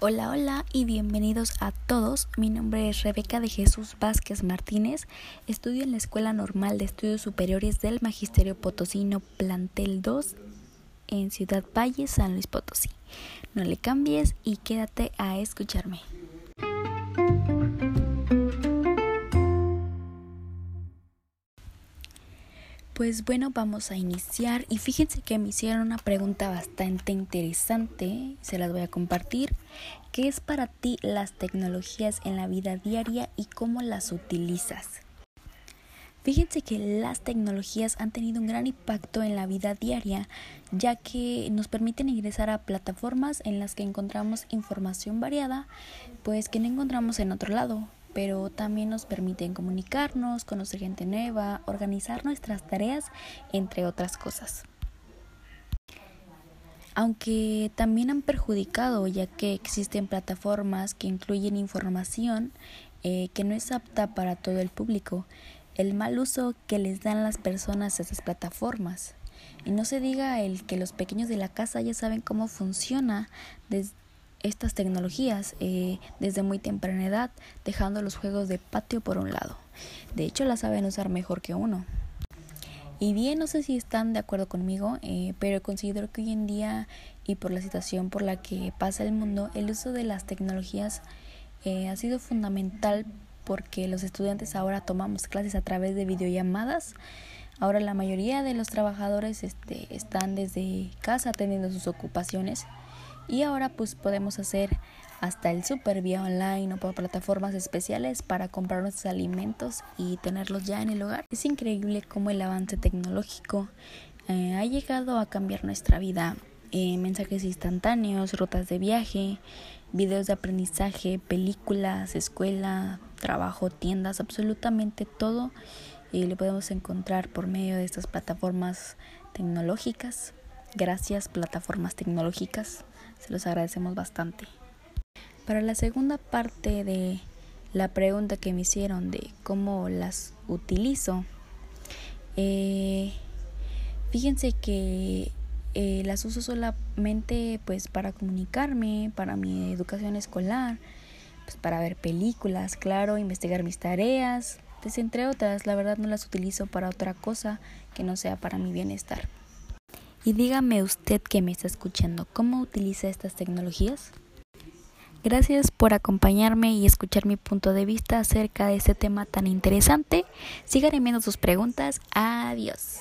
Hola, hola y bienvenidos a todos. Mi nombre es Rebeca de Jesús Vázquez Martínez. Estudio en la Escuela Normal de Estudios Superiores del Magisterio Potosino Plantel 2 en Ciudad Valle, San Luis Potosí. No le cambies y quédate a escucharme. Pues bueno, vamos a iniciar y fíjense que me hicieron una pregunta bastante interesante, se las voy a compartir. ¿Qué es para ti las tecnologías en la vida diaria y cómo las utilizas? Fíjense que las tecnologías han tenido un gran impacto en la vida diaria, ya que nos permiten ingresar a plataformas en las que encontramos información variada, pues que no encontramos en otro lado pero también nos permiten comunicarnos, conocer gente nueva, organizar nuestras tareas, entre otras cosas. Aunque también han perjudicado ya que existen plataformas que incluyen información eh, que no es apta para todo el público, el mal uso que les dan las personas a esas plataformas. Y no se diga el que los pequeños de la casa ya saben cómo funciona desde estas tecnologías eh, desde muy temprana edad, dejando los juegos de patio por un lado. De hecho, las saben usar mejor que uno. Y bien, no sé si están de acuerdo conmigo, eh, pero considero que hoy en día y por la situación por la que pasa el mundo, el uso de las tecnologías eh, ha sido fundamental porque los estudiantes ahora tomamos clases a través de videollamadas. Ahora la mayoría de los trabajadores este, están desde casa teniendo sus ocupaciones y ahora pues podemos hacer hasta el super vía online o por plataformas especiales para comprar nuestros alimentos y tenerlos ya en el hogar. Es increíble cómo el avance tecnológico eh, ha llegado a cambiar nuestra vida. Eh, mensajes instantáneos, rutas de viaje, videos de aprendizaje, películas, escuela, trabajo, tiendas, absolutamente todo y lo podemos encontrar por medio de estas plataformas tecnológicas. Gracias plataformas tecnológicas. Se los agradecemos bastante. Para la segunda parte de la pregunta que me hicieron de cómo las utilizo, eh, fíjense que eh, las uso solamente pues para comunicarme, para mi educación escolar, pues para ver películas, claro, investigar mis tareas, pues entre otras, la verdad no las utilizo para otra cosa que no sea para mi bienestar. Y dígame usted que me está escuchando, ¿cómo utiliza estas tecnologías? Gracias por acompañarme y escuchar mi punto de vista acerca de este tema tan interesante. Sigan enviando sus preguntas. Adiós.